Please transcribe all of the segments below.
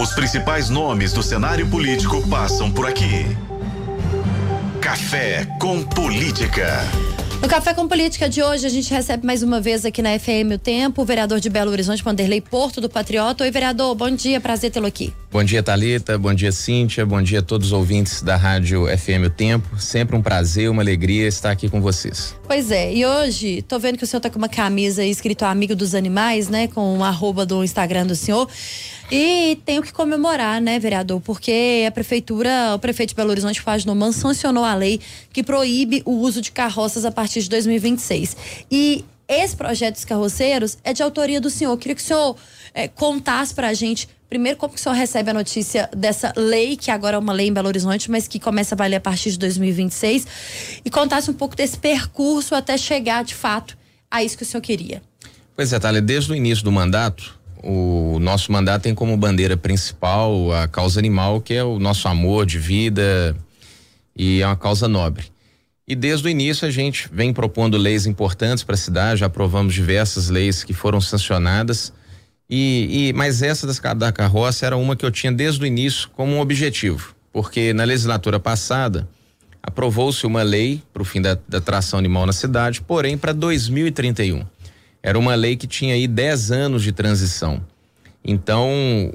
Os principais nomes do cenário político passam por aqui. Café com Política. No Café com Política de hoje, a gente recebe mais uma vez aqui na FM o Tempo, o vereador de Belo Horizonte, Vanderlei Porto, do Patriota. Oi, vereador, bom dia, prazer tê-lo aqui. Bom dia, Talita, bom dia, Cíntia, bom dia a todos os ouvintes da Rádio FM o Tempo. Sempre um prazer, uma alegria estar aqui com vocês. Pois é, e hoje, tô vendo que o senhor tá com uma camisa escrito Amigo dos Animais, né, com um arroba do Instagram do senhor. E tenho que comemorar, né, vereador? Porque a prefeitura, o prefeito de Belo Horizonte, Fagnoman, sancionou a lei que proíbe o uso de carroças a partir de 2026. E esse projeto dos carroceiros é de autoria do senhor. Queria que o senhor é, contasse pra gente, primeiro, como que o senhor recebe a notícia dessa lei, que agora é uma lei em Belo Horizonte, mas que começa a valer a partir de 2026, e contasse um pouco desse percurso até chegar, de fato, a isso que o senhor queria. Pois é, Thalia, desde o início do mandato, o nosso mandato tem como bandeira principal a causa animal, que é o nosso amor de vida e é uma causa nobre. E desde o início a gente vem propondo leis importantes para a cidade, já aprovamos diversas leis que foram sancionadas. E, e mas essa das, da carroça era uma que eu tinha desde o início como um objetivo, porque na legislatura passada aprovou-se uma lei para o fim da, da tração animal na cidade, porém para 2031. Era uma lei que tinha aí 10 anos de transição. Então,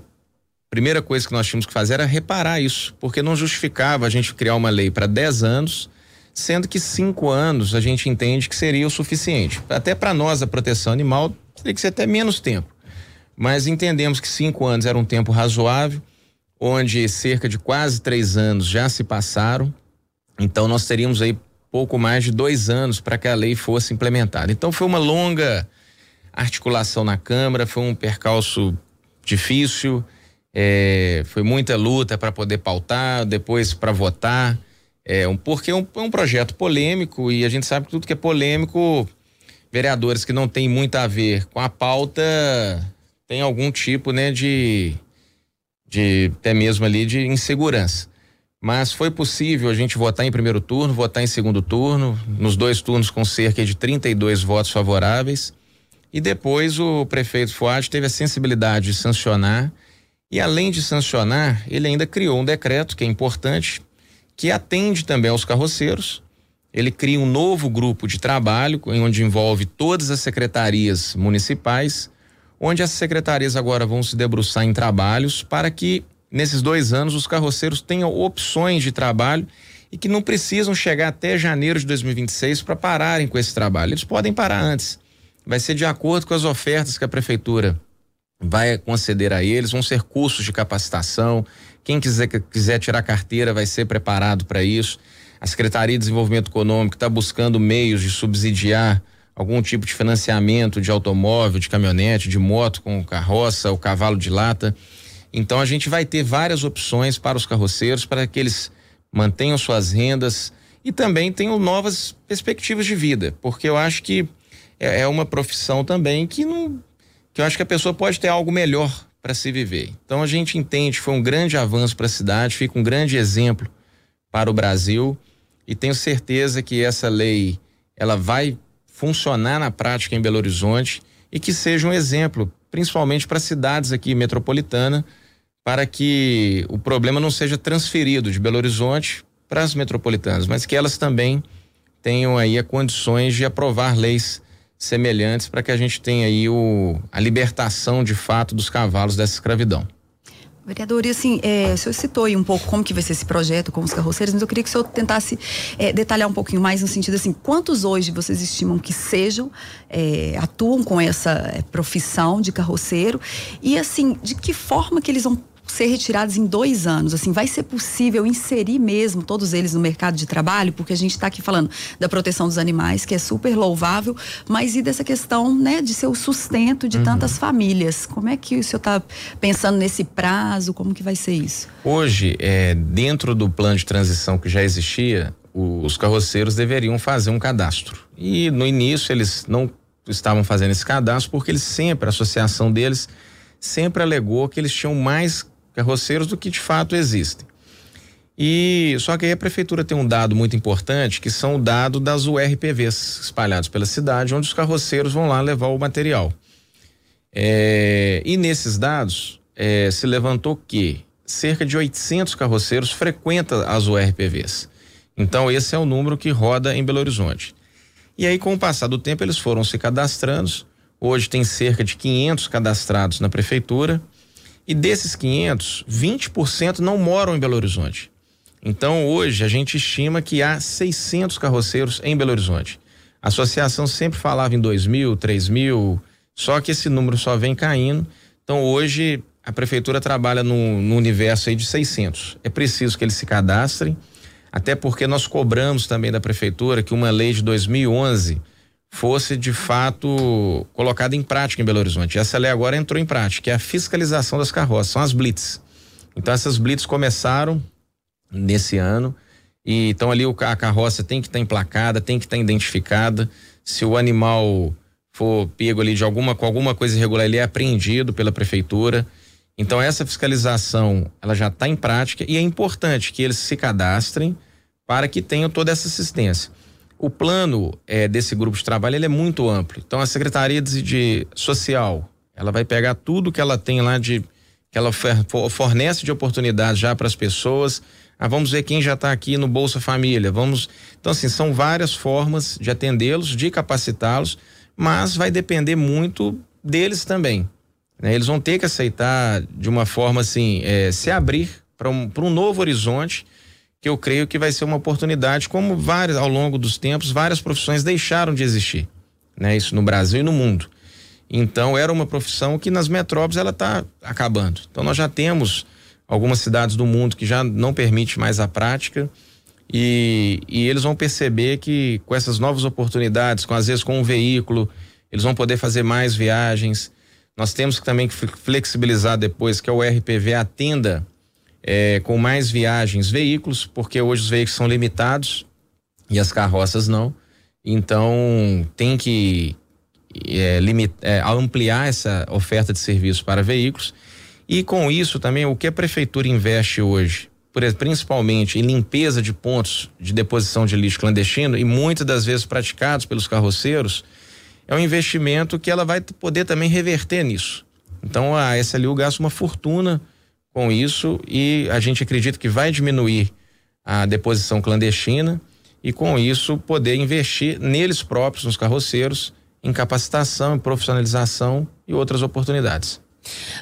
primeira coisa que nós tínhamos que fazer era reparar isso, porque não justificava a gente criar uma lei para 10 anos, sendo que cinco anos a gente entende que seria o suficiente. Até para nós, a proteção animal, teria que ser até menos tempo. Mas entendemos que cinco anos era um tempo razoável, onde cerca de quase três anos já se passaram. Então, nós teríamos aí pouco mais de dois anos para que a lei fosse implementada. Então, foi uma longa articulação na Câmara, foi um percalço difícil, é, foi muita luta para poder pautar, depois para votar, é, um, porque é um, é um, projeto polêmico e a gente sabe que tudo que é polêmico, vereadores que não tem muito a ver com a pauta tem algum tipo, né, de, de até mesmo ali de insegurança. Mas foi possível a gente votar em primeiro turno, votar em segundo turno, nos dois turnos com cerca de 32 votos favoráveis. E depois o prefeito Fuad teve a sensibilidade de sancionar. E além de sancionar, ele ainda criou um decreto que é importante, que atende também aos carroceiros. Ele cria um novo grupo de trabalho, onde envolve todas as secretarias municipais, onde as secretarias agora vão se debruçar em trabalhos para que, nesses dois anos, os carroceiros tenham opções de trabalho e que não precisam chegar até janeiro de 2026 para pararem com esse trabalho. Eles podem parar antes vai ser de acordo com as ofertas que a prefeitura vai conceder a eles, vão ser cursos de capacitação. Quem quiser, quiser tirar carteira vai ser preparado para isso. A Secretaria de Desenvolvimento Econômico está buscando meios de subsidiar algum tipo de financiamento de automóvel, de caminhonete, de moto com carroça ou cavalo de lata. Então a gente vai ter várias opções para os carroceiros para que eles mantenham suas rendas e também tenham novas perspectivas de vida, porque eu acho que é, é uma profissão também que não que eu acho que a pessoa pode ter algo melhor para se viver. Então a gente entende foi um grande avanço para a cidade, fica um grande exemplo para o Brasil e tenho certeza que essa lei ela vai funcionar na prática em Belo Horizonte e que seja um exemplo, principalmente para cidades aqui metropolitana, para que o problema não seja transferido de Belo Horizonte para as metropolitanas, mas que elas também tenham aí condições de aprovar leis semelhantes para que a gente tenha aí o, a libertação de fato dos cavalos dessa escravidão. Vereador, e assim, é, o senhor citou aí um pouco como que vai ser esse projeto com os carroceiros, mas eu queria que o senhor tentasse é, detalhar um pouquinho mais no sentido assim, quantos hoje vocês estimam que sejam, é, atuam com essa é, profissão de carroceiro e assim, de que forma que eles vão ser retirados em dois anos? Assim, vai ser possível inserir mesmo todos eles no mercado de trabalho? Porque a gente está aqui falando da proteção dos animais, que é super louvável, mas e dessa questão, né, de ser o sustento de uhum. tantas famílias? Como é que o senhor está pensando nesse prazo? Como que vai ser isso? Hoje, é, dentro do plano de transição que já existia, os carroceiros deveriam fazer um cadastro. E no início eles não estavam fazendo esse cadastro porque eles sempre, a associação deles sempre alegou que eles tinham mais carroceiros do que de fato existem. E só que aí a prefeitura tem um dado muito importante, que são o dado das URPVs espalhados pela cidade, onde os carroceiros vão lá levar o material. É, e nesses dados, é, se levantou que cerca de 800 carroceiros frequentam as URPVs. Então, esse é o número que roda em Belo Horizonte. E aí, com o passar do tempo, eles foram se cadastrando. Hoje tem cerca de 500 cadastrados na prefeitura. E desses 500, 20% não moram em Belo Horizonte. Então, hoje, a gente estima que há 600 carroceiros em Belo Horizonte. A associação sempre falava em 2 mil, 3 mil, só que esse número só vem caindo. Então, hoje, a prefeitura trabalha no, no universo aí de 600. É preciso que eles se cadastrem, até porque nós cobramos também da prefeitura que uma lei de 2011 fosse de fato colocada em prática em Belo Horizonte. Essa lei agora entrou em prática, que é a fiscalização das carroças, são as blitz. Então essas blitz começaram nesse ano e então ali a carroça tem que estar tá emplacada, tem que estar tá identificada. Se o animal for pego ali de alguma com alguma coisa irregular, ele é apreendido pela prefeitura. Então essa fiscalização ela já está em prática e é importante que eles se cadastrem para que tenham toda essa assistência. O plano é, desse grupo de trabalho ele é muito amplo. Então a Secretaria de, de Social, ela vai pegar tudo que ela tem lá de que ela fornece de oportunidades já para as pessoas. Ah, vamos ver quem já está aqui no Bolsa Família. Vamos. Então assim são várias formas de atendê-los, de capacitá-los, mas vai depender muito deles também. Né? Eles vão ter que aceitar de uma forma assim, é, se abrir para um, um novo horizonte que eu creio que vai ser uma oportunidade, como várias, ao longo dos tempos, várias profissões deixaram de existir, né? Isso no Brasil e no mundo. Então era uma profissão que nas metrópoles ela está acabando. Então nós já temos algumas cidades do mundo que já não permite mais a prática e, e eles vão perceber que com essas novas oportunidades, com às vezes com um veículo, eles vão poder fazer mais viagens. Nós temos que também flexibilizar depois que o RPV atenda é, com mais viagens, veículos, porque hoje os veículos são limitados e as carroças não. Então tem que é, limit, é, ampliar essa oferta de serviços para veículos. E com isso também o que a prefeitura investe hoje, principalmente em limpeza de pontos de deposição de lixo clandestino e muitas das vezes praticados pelos carroceiros, é um investimento que ela vai poder também reverter nisso. Então a SLU gasta uma fortuna com isso e a gente acredita que vai diminuir a deposição clandestina e com isso poder investir neles próprios, nos carroceiros, em capacitação, em profissionalização e outras oportunidades.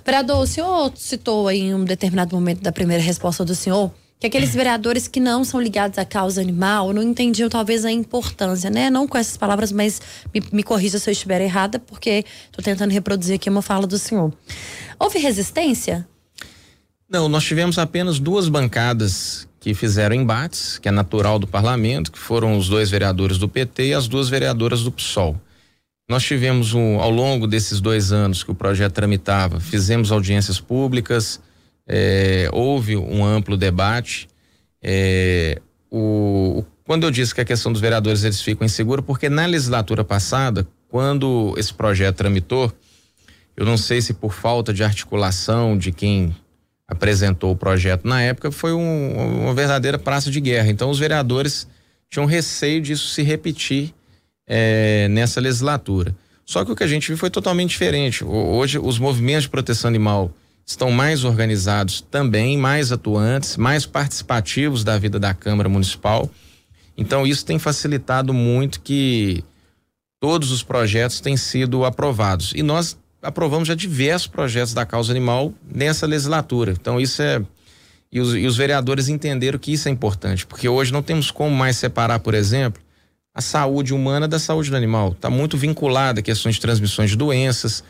Vereador, o senhor citou aí em um determinado momento da primeira resposta do senhor que aqueles vereadores que não são ligados à causa animal não entendiam talvez a importância, né? Não com essas palavras, mas me, me corrija se eu estiver errada, porque estou tentando reproduzir aqui uma fala do senhor. Houve resistência não, nós tivemos apenas duas bancadas que fizeram embates, que é natural do parlamento, que foram os dois vereadores do PT e as duas vereadoras do PSOL. Nós tivemos um, ao longo desses dois anos que o projeto tramitava, fizemos audiências públicas, é, houve um amplo debate. É, o, quando eu disse que a questão dos vereadores eles ficam inseguros, porque na legislatura passada, quando esse projeto tramitou, eu não sei se por falta de articulação de quem apresentou o projeto na época foi um, uma verdadeira praça de guerra. Então os vereadores tinham receio disso se repetir é, nessa legislatura. Só que o que a gente viu foi totalmente diferente. Hoje os movimentos de proteção animal estão mais organizados também, mais atuantes, mais participativos da vida da Câmara Municipal. Então isso tem facilitado muito que todos os projetos têm sido aprovados. E nós aprovamos já diversos projetos da causa animal nessa legislatura. Então isso é e os, e os, vereadores entenderam que isso é importante, porque hoje não temos como mais separar, por exemplo, a saúde humana da saúde do animal. Está muito vinculada a questões de transmissões de doenças.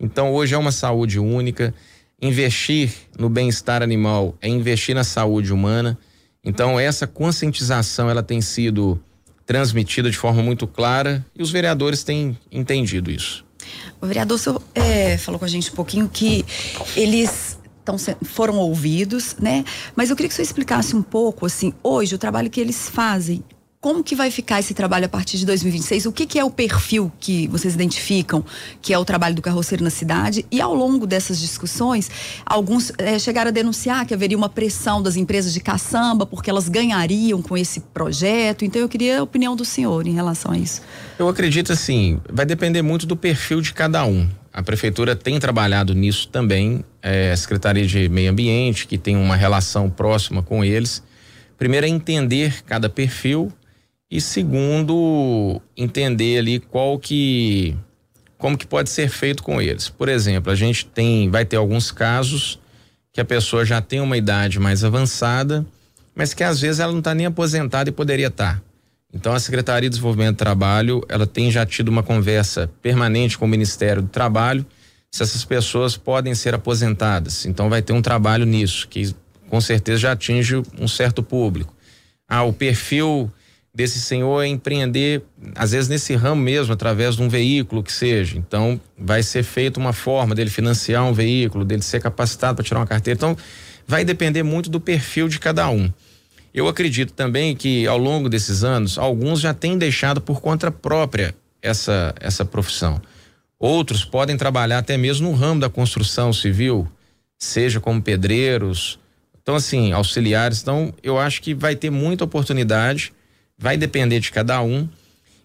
Então hoje é uma saúde única. Investir no bem-estar animal é investir na saúde humana. Então essa conscientização ela tem sido transmitida de forma muito clara e os vereadores têm entendido isso. O vereador senhor, é, falou com a gente um pouquinho que eles tão, foram ouvidos, né? Mas eu queria que senhor explicasse um pouco, assim, hoje, o trabalho que eles fazem como que vai ficar esse trabalho a partir de 2026? O que, que é o perfil que vocês identificam que é o trabalho do carroceiro na cidade? E ao longo dessas discussões, alguns é, chegaram a denunciar que haveria uma pressão das empresas de caçamba porque elas ganhariam com esse projeto. Então eu queria a opinião do senhor em relação a isso. Eu acredito assim, vai depender muito do perfil de cada um. a prefeitura tem trabalhado nisso também, é, a Secretaria de Meio Ambiente, que tem uma relação próxima com eles. Primeiro é entender cada perfil e segundo, entender ali qual que como que pode ser feito com eles. Por exemplo, a gente tem vai ter alguns casos que a pessoa já tem uma idade mais avançada, mas que às vezes ela não está nem aposentada e poderia estar. Tá. Então a Secretaria de Desenvolvimento do Trabalho, ela tem já tido uma conversa permanente com o Ministério do Trabalho se essas pessoas podem ser aposentadas. Então vai ter um trabalho nisso, que com certeza já atinge um certo público. Ah, o perfil desse senhor é empreender, às vezes nesse ramo mesmo, através de um veículo que seja. Então, vai ser feita uma forma dele financiar um veículo, dele ser capacitado para tirar uma carteira. Então, vai depender muito do perfil de cada um. Eu acredito também que ao longo desses anos, alguns já têm deixado por conta própria essa, essa profissão. Outros podem trabalhar até mesmo no ramo da construção civil, seja como pedreiros, então assim, auxiliares. Então, eu acho que vai ter muita oportunidade, vai depender de cada um.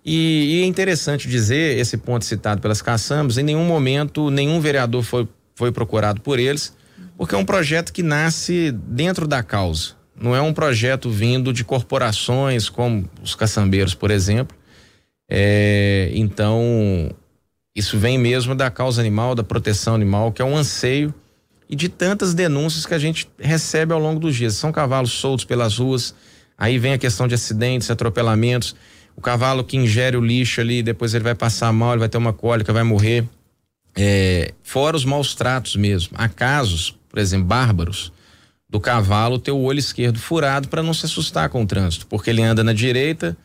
E, e é interessante dizer, esse ponto citado pelas caçambas, em nenhum momento nenhum vereador foi, foi procurado por eles, porque é um projeto que nasce dentro da causa não é um projeto vindo de corporações como os caçambeiros, por exemplo. É, então, isso vem mesmo da causa animal, da proteção animal, que é um anseio e de tantas denúncias que a gente recebe ao longo dos dias. São cavalos soltos pelas ruas, aí vem a questão de acidentes, atropelamentos. O cavalo que ingere o lixo ali, depois ele vai passar mal, ele vai ter uma cólica, vai morrer. É, fora os maus tratos mesmo. Há casos, por exemplo, bárbaros, do cavalo ter o olho esquerdo furado para não se assustar com o trânsito, porque ele anda na direita.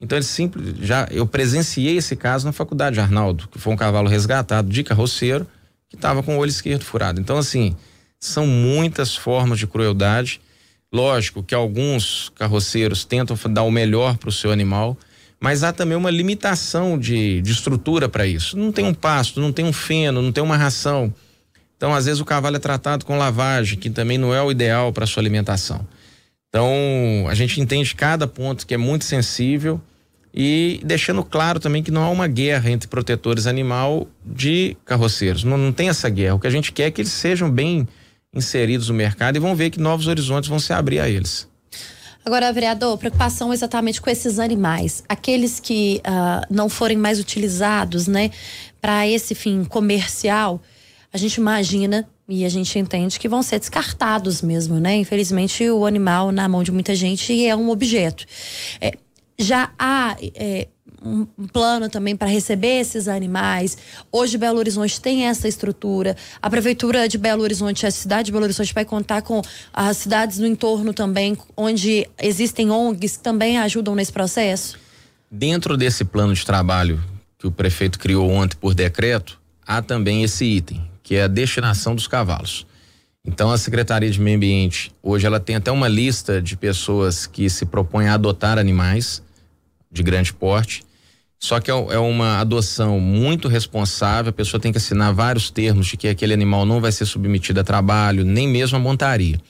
Então ele simples, já eu presenciei esse caso na faculdade Arnaldo, que foi um cavalo resgatado de carroceiro que estava com o olho esquerdo furado. Então assim, são muitas formas de crueldade. Lógico que alguns carroceiros tentam dar o melhor para o seu animal, mas há também uma limitação de, de estrutura para isso. Não tem um pasto, não tem um feno, não tem uma ração. Então, às vezes, o cavalo é tratado com lavagem, que também não é o ideal para sua alimentação. Então, a gente entende cada ponto que é muito sensível e deixando claro também que não há uma guerra entre protetores animal de carroceiros. Não, não tem essa guerra. O que a gente quer é que eles sejam bem inseridos no mercado e vão ver que novos horizontes vão se abrir a eles. Agora, vereador, preocupação exatamente com esses animais, aqueles que uh, não forem mais utilizados, né, para esse fim comercial a gente imagina e a gente entende que vão ser descartados mesmo, né? Infelizmente, o animal na mão de muita gente é um objeto. É, já há é, um plano também para receber esses animais. Hoje Belo Horizonte tem essa estrutura. A prefeitura de Belo Horizonte, a cidade de Belo Horizonte vai contar com as cidades no entorno também, onde existem ONGs que também ajudam nesse processo. Dentro desse plano de trabalho que o prefeito criou ontem por decreto, há também esse item que é a destinação dos cavalos. Então a Secretaria de Meio Ambiente hoje ela tem até uma lista de pessoas que se propõem a adotar animais de grande porte. Só que é, é uma adoção muito responsável, a pessoa tem que assinar vários termos de que aquele animal não vai ser submetido a trabalho, nem mesmo a montaria.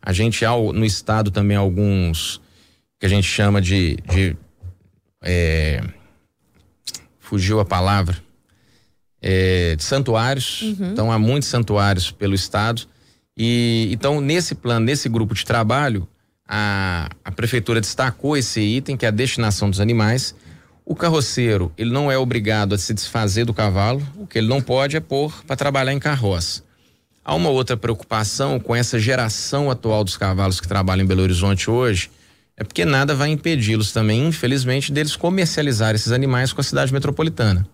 A gente há no estado também alguns que a gente chama de, de é, fugiu a palavra, é, de santuários. Uhum. Então há muitos santuários pelo estado. E então nesse plano, nesse grupo de trabalho, a, a prefeitura destacou esse item que é a destinação dos animais. O carroceiro, ele não é obrigado a se desfazer do cavalo, o que ele não pode é pôr para trabalhar em carroça. Há uma outra preocupação com essa geração atual dos cavalos que trabalham em Belo Horizonte hoje, é porque nada vai impedi-los também, infelizmente, deles comercializar esses animais com a cidade metropolitana.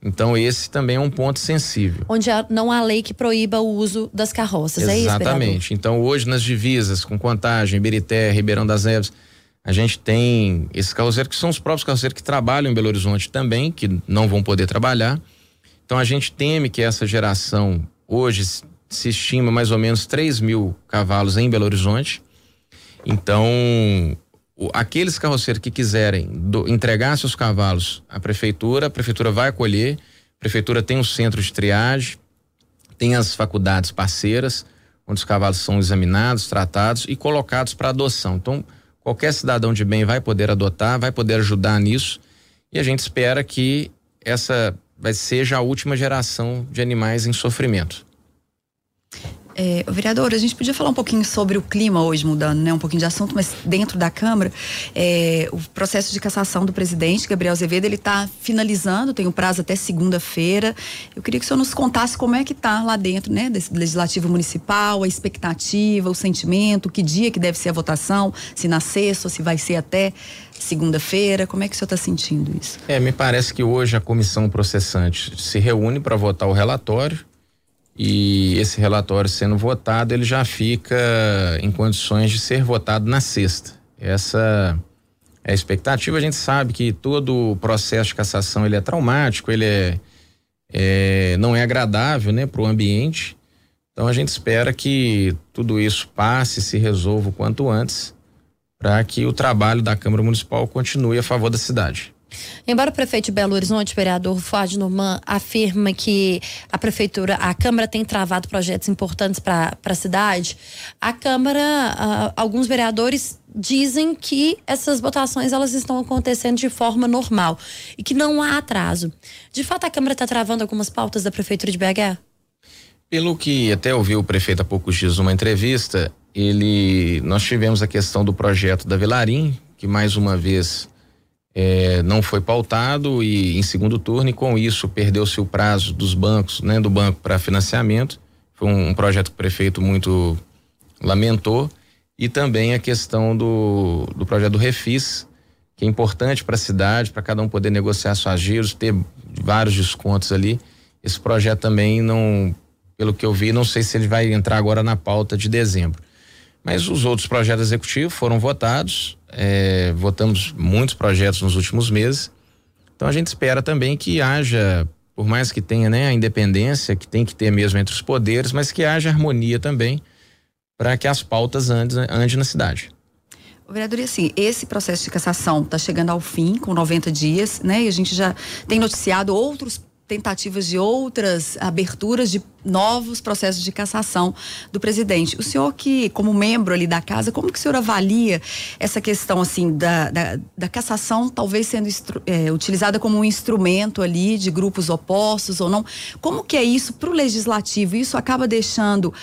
Então esse também é um ponto sensível. Onde não há lei que proíba o uso das carroças, Exatamente. é isso? Exatamente. Então hoje nas divisas, com Contagem, Birité, Ribeirão das Neves, a gente tem esses carroceiros que são os próprios carroceiros que trabalham em Belo Horizonte também, que não vão poder trabalhar. Então a gente teme que essa geração, hoje se estima mais ou menos 3 mil cavalos em Belo Horizonte. Então aqueles carroceiros que quiserem do, entregar seus cavalos à prefeitura, a prefeitura vai acolher. A prefeitura tem um centro de triagem, tem as faculdades parceiras, onde os cavalos são examinados, tratados e colocados para adoção. Então, qualquer cidadão de bem vai poder adotar, vai poder ajudar nisso. E a gente espera que essa seja a última geração de animais em sofrimento. É, vereador, a gente podia falar um pouquinho sobre o clima hoje, mudando né, um pouquinho de assunto, mas dentro da Câmara, é, o processo de cassação do presidente, Gabriel Azevedo, ele está finalizando, tem um prazo até segunda-feira. Eu queria que o senhor nos contasse como é que está lá dentro, né, desse Legislativo Municipal, a expectativa, o sentimento, que dia que deve ser a votação, se na sexta se vai ser até segunda-feira, como é que o senhor está sentindo isso? É, me parece que hoje a comissão processante se reúne para votar o relatório, e esse relatório sendo votado, ele já fica em condições de ser votado na sexta. Essa é a expectativa. A gente sabe que todo o processo de cassação ele é traumático, ele é, é não é agradável, né, para o ambiente. Então a gente espera que tudo isso passe, se resolva o quanto antes, para que o trabalho da Câmara Municipal continue a favor da cidade. Embora o prefeito de Belo Horizonte, vereador Fuad Norman, afirma que a prefeitura, a Câmara tem travado projetos importantes para a cidade, a Câmara, uh, alguns vereadores dizem que essas votações elas estão acontecendo de forma normal e que não há atraso. De fato, a Câmara está travando algumas pautas da prefeitura de BH? Pelo que até ouviu o prefeito há poucos dias numa entrevista, ele nós tivemos a questão do projeto da Velarim, que mais uma vez é, não foi pautado e em segundo turno e com isso perdeu-se o prazo dos bancos, né, do banco para financiamento. Foi um, um, projeto que o prefeito muito lamentou e também a questão do, do projeto do Refis, que é importante para a cidade, para cada um poder negociar suas giros, ter vários descontos ali. Esse projeto também não, pelo que eu vi, não sei se ele vai entrar agora na pauta de dezembro. Mas os outros projetos executivos foram votados, é, votamos muitos projetos nos últimos meses. Então a gente espera também que haja, por mais que tenha né, a independência, que tem que ter mesmo entre os poderes, mas que haja harmonia também para que as pautas andem, andem na cidade. Vereador, e assim, esse processo de cassação está chegando ao fim, com 90 dias, né? E a gente já tem noticiado outros tentativas de outras aberturas de novos processos de cassação do presidente. O senhor que, como membro ali da casa, como que o senhor avalia essa questão assim da, da, da cassação talvez sendo é, utilizada como um instrumento ali de grupos opostos ou não? Como que é isso para o legislativo? Isso acaba deixando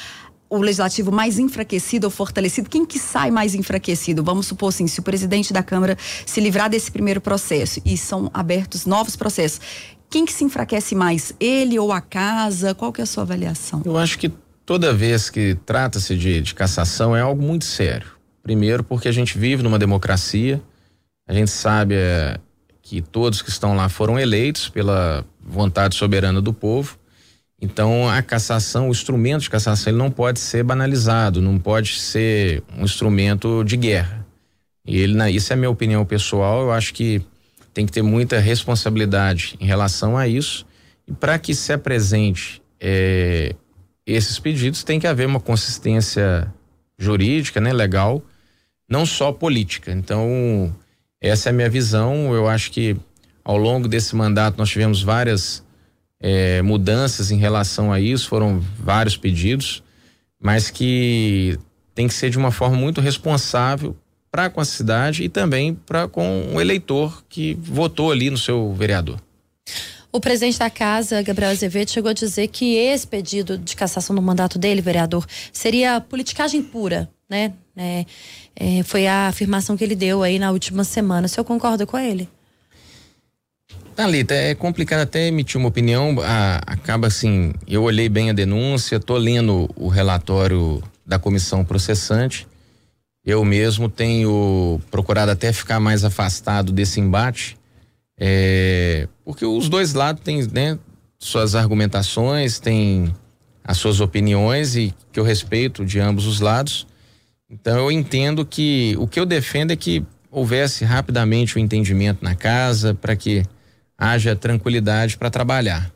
o legislativo mais enfraquecido ou fortalecido? Quem que sai mais enfraquecido? Vamos supor assim, se o presidente da Câmara se livrar desse primeiro processo e são abertos novos processos, quem que se enfraquece mais, ele ou a casa? Qual que é a sua avaliação? Eu acho que toda vez que trata-se de, de cassação é algo muito sério. Primeiro, porque a gente vive numa democracia, a gente sabe é, que todos que estão lá foram eleitos pela vontade soberana do povo. Então, a cassação, o instrumento de cassação, ele não pode ser banalizado, não pode ser um instrumento de guerra. E ele, isso é minha opinião pessoal. Eu acho que tem que ter muita responsabilidade em relação a isso. E para que se apresente é, esses pedidos, tem que haver uma consistência jurídica, né, legal, não só política. Então, essa é a minha visão. Eu acho que ao longo desse mandato nós tivemos várias é, mudanças em relação a isso, foram vários pedidos, mas que tem que ser de uma forma muito responsável para com a cidade e também para com o eleitor que votou ali no seu vereador. O presidente da casa, Gabriel Azevedo, chegou a dizer que esse pedido de cassação do mandato dele, vereador, seria politicagem pura, né? É, é, foi a afirmação que ele deu aí na última semana. O senhor concorda com ele? Thalita, é complicado até emitir uma opinião. acaba assim, eu olhei bem a denúncia, tô lendo o relatório da comissão processante. Eu mesmo tenho procurado até ficar mais afastado desse embate, é, porque os dois lados têm né, suas argumentações, têm as suas opiniões e que eu respeito de ambos os lados. Então eu entendo que o que eu defendo é que houvesse rapidamente o um entendimento na casa para que haja tranquilidade para trabalhar.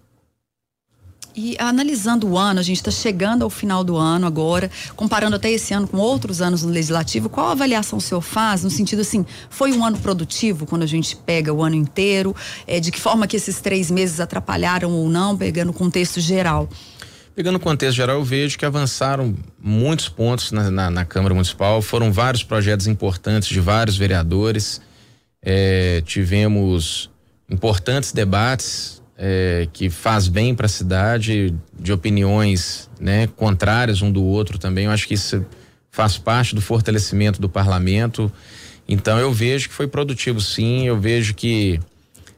E analisando o ano, a gente está chegando ao final do ano agora, comparando até esse ano com outros anos no Legislativo, qual avaliação o senhor faz no sentido assim, foi um ano produtivo quando a gente pega o ano inteiro? É, de que forma que esses três meses atrapalharam ou não, pegando o contexto geral? Pegando o contexto geral, eu vejo que avançaram muitos pontos na, na, na Câmara Municipal, foram vários projetos importantes de vários vereadores, é, tivemos importantes debates é, que faz bem para a cidade, de opiniões né, contrárias um do outro também. Eu acho que isso faz parte do fortalecimento do parlamento. Então eu vejo que foi produtivo sim, eu vejo que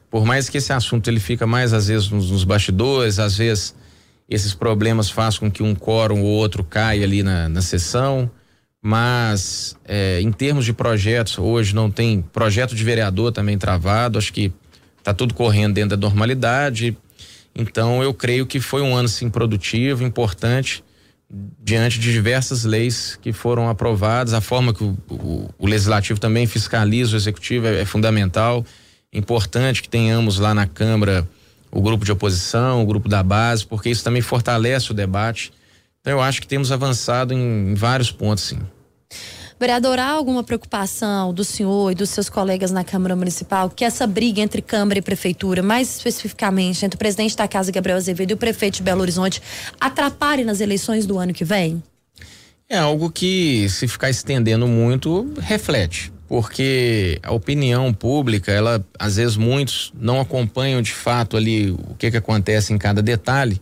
por mais que esse assunto ele fica mais às vezes nos, nos bastidores, às vezes esses problemas fazem com que um quórum ou outro caia ali na, na sessão, mas é, em termos de projetos, hoje não tem projeto de vereador também travado, acho que está tudo correndo dentro da normalidade. Então eu creio que foi um ano sim produtivo, importante, diante de diversas leis que foram aprovadas, a forma que o, o, o legislativo também fiscaliza o executivo é, é fundamental. Importante que tenhamos lá na Câmara o grupo de oposição, o grupo da base, porque isso também fortalece o debate. Então eu acho que temos avançado em, em vários pontos, sim. Vereador, há alguma preocupação do senhor e dos seus colegas na Câmara Municipal que essa briga entre Câmara e Prefeitura, mais especificamente entre o presidente da Casa, Gabriel Azevedo, e o prefeito de Belo Horizonte, atrapalhe nas eleições do ano que vem? É algo que, se ficar estendendo muito, reflete. Porque a opinião pública, ela, às vezes, muitos não acompanham de fato ali o que, que acontece em cada detalhe.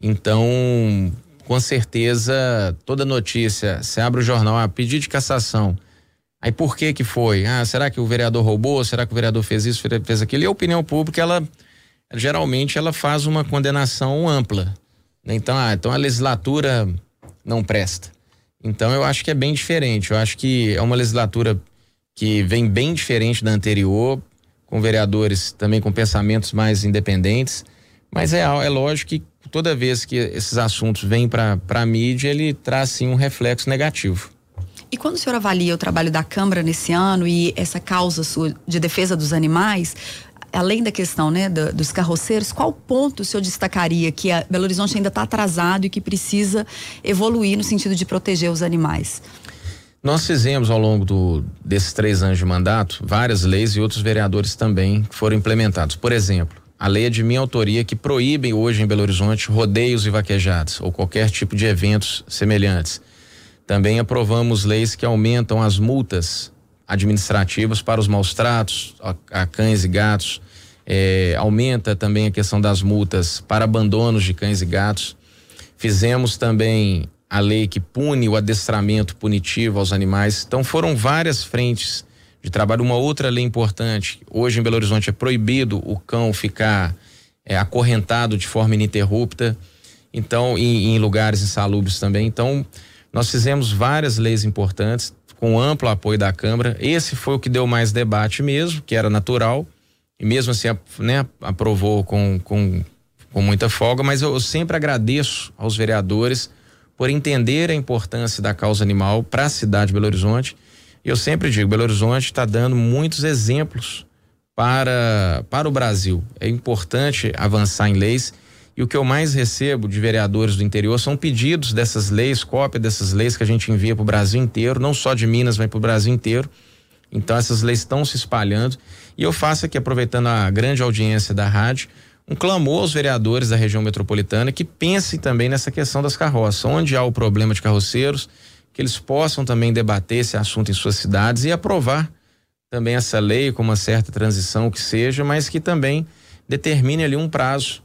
Então, com certeza, toda notícia, você abre o jornal, ah, pedido de cassação. Aí por que que foi? Ah, será que o vereador roubou? Será que o vereador fez isso, fez aquilo? E a opinião pública, ela geralmente ela faz uma condenação ampla. Né? Então, ah, então a legislatura não presta. Então eu acho que é bem diferente. Eu acho que é uma legislatura que vem bem diferente da anterior, com vereadores também com pensamentos mais independentes. Mas é, é lógico que toda vez que esses assuntos vêm para a mídia, ele traz sim um reflexo negativo. E quando o senhor avalia o trabalho da Câmara nesse ano e essa causa sua de defesa dos animais, além da questão né, do, dos carroceiros, qual ponto o senhor destacaria que a Belo Horizonte ainda está atrasado e que precisa evoluir no sentido de proteger os animais? Nós fizemos ao longo do, desses três anos de mandato várias leis e outros vereadores também foram implementados. Por exemplo, a lei é de minha autoria que proíbe hoje em Belo Horizonte rodeios e vaquejados ou qualquer tipo de eventos semelhantes. Também aprovamos leis que aumentam as multas administrativas para os maus tratos a, a cães e gatos. É, aumenta também a questão das multas para abandonos de cães e gatos. Fizemos também a lei que pune o adestramento punitivo aos animais. Então foram várias frentes de trabalho. Uma outra lei importante, hoje em Belo Horizonte é proibido o cão ficar é, acorrentado de forma ininterrupta, então, em, em lugares insalubres também. Então, nós fizemos várias leis importantes com amplo apoio da Câmara. Esse foi o que deu mais debate mesmo, que era natural, e mesmo assim né, aprovou com, com, com muita folga, mas eu, eu sempre agradeço aos vereadores por entender a importância da causa animal para a cidade de Belo Horizonte eu sempre digo, Belo Horizonte está dando muitos exemplos para, para o Brasil. É importante avançar em leis. E o que eu mais recebo de vereadores do interior são pedidos dessas leis, cópia dessas leis que a gente envia para o Brasil inteiro, não só de Minas, mas para o Brasil inteiro. Então essas leis estão se espalhando. E eu faço aqui, aproveitando a grande audiência da rádio, um clamor aos vereadores da região metropolitana que pensem também nessa questão das carroças. Onde há o problema de carroceiros, que eles possam também debater esse assunto em suas cidades e aprovar também essa lei com uma certa transição que seja, mas que também determine ali um prazo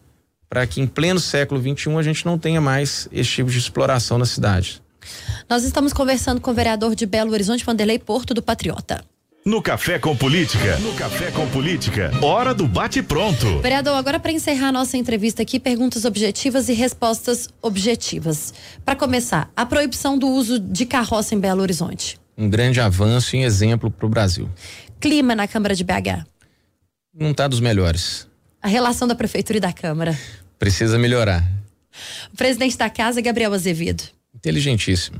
para que em pleno século XXI a gente não tenha mais esse tipo de exploração na cidade. Nós estamos conversando com o vereador de Belo Horizonte, Vanderlei Porto do Patriota. No Café com Política. No Café com Política. Hora do bate-pronto. Vereador, agora para encerrar a nossa entrevista aqui, perguntas objetivas e respostas objetivas. Para começar, a proibição do uso de carroça em Belo Horizonte. Um grande avanço e exemplo para o Brasil. Clima na Câmara de BH. Não está dos melhores. A relação da Prefeitura e da Câmara. Precisa melhorar. O presidente da casa, Gabriel Azevedo. Inteligentíssimo.